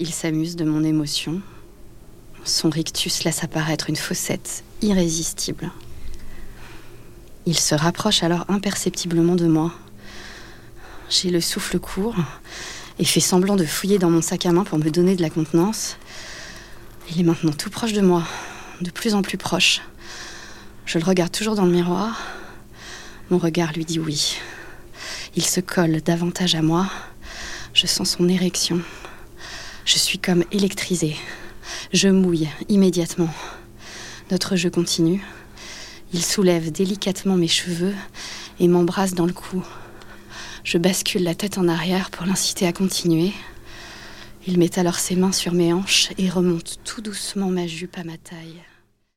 Il s'amuse de mon émotion. Son rictus laisse apparaître une fossette irrésistible. Il se rapproche alors imperceptiblement de moi. J'ai le souffle court et fait semblant de fouiller dans mon sac à main pour me donner de la contenance. Il est maintenant tout proche de moi, de plus en plus proche. Je le regarde toujours dans le miroir. Mon regard lui dit oui. Il se colle davantage à moi. Je sens son érection. Je suis comme électrisée. Je mouille immédiatement. Notre jeu continue. Il soulève délicatement mes cheveux et m'embrasse dans le cou. Je bascule la tête en arrière pour l'inciter à continuer. Il met alors ses mains sur mes hanches et remonte tout doucement ma jupe à ma taille.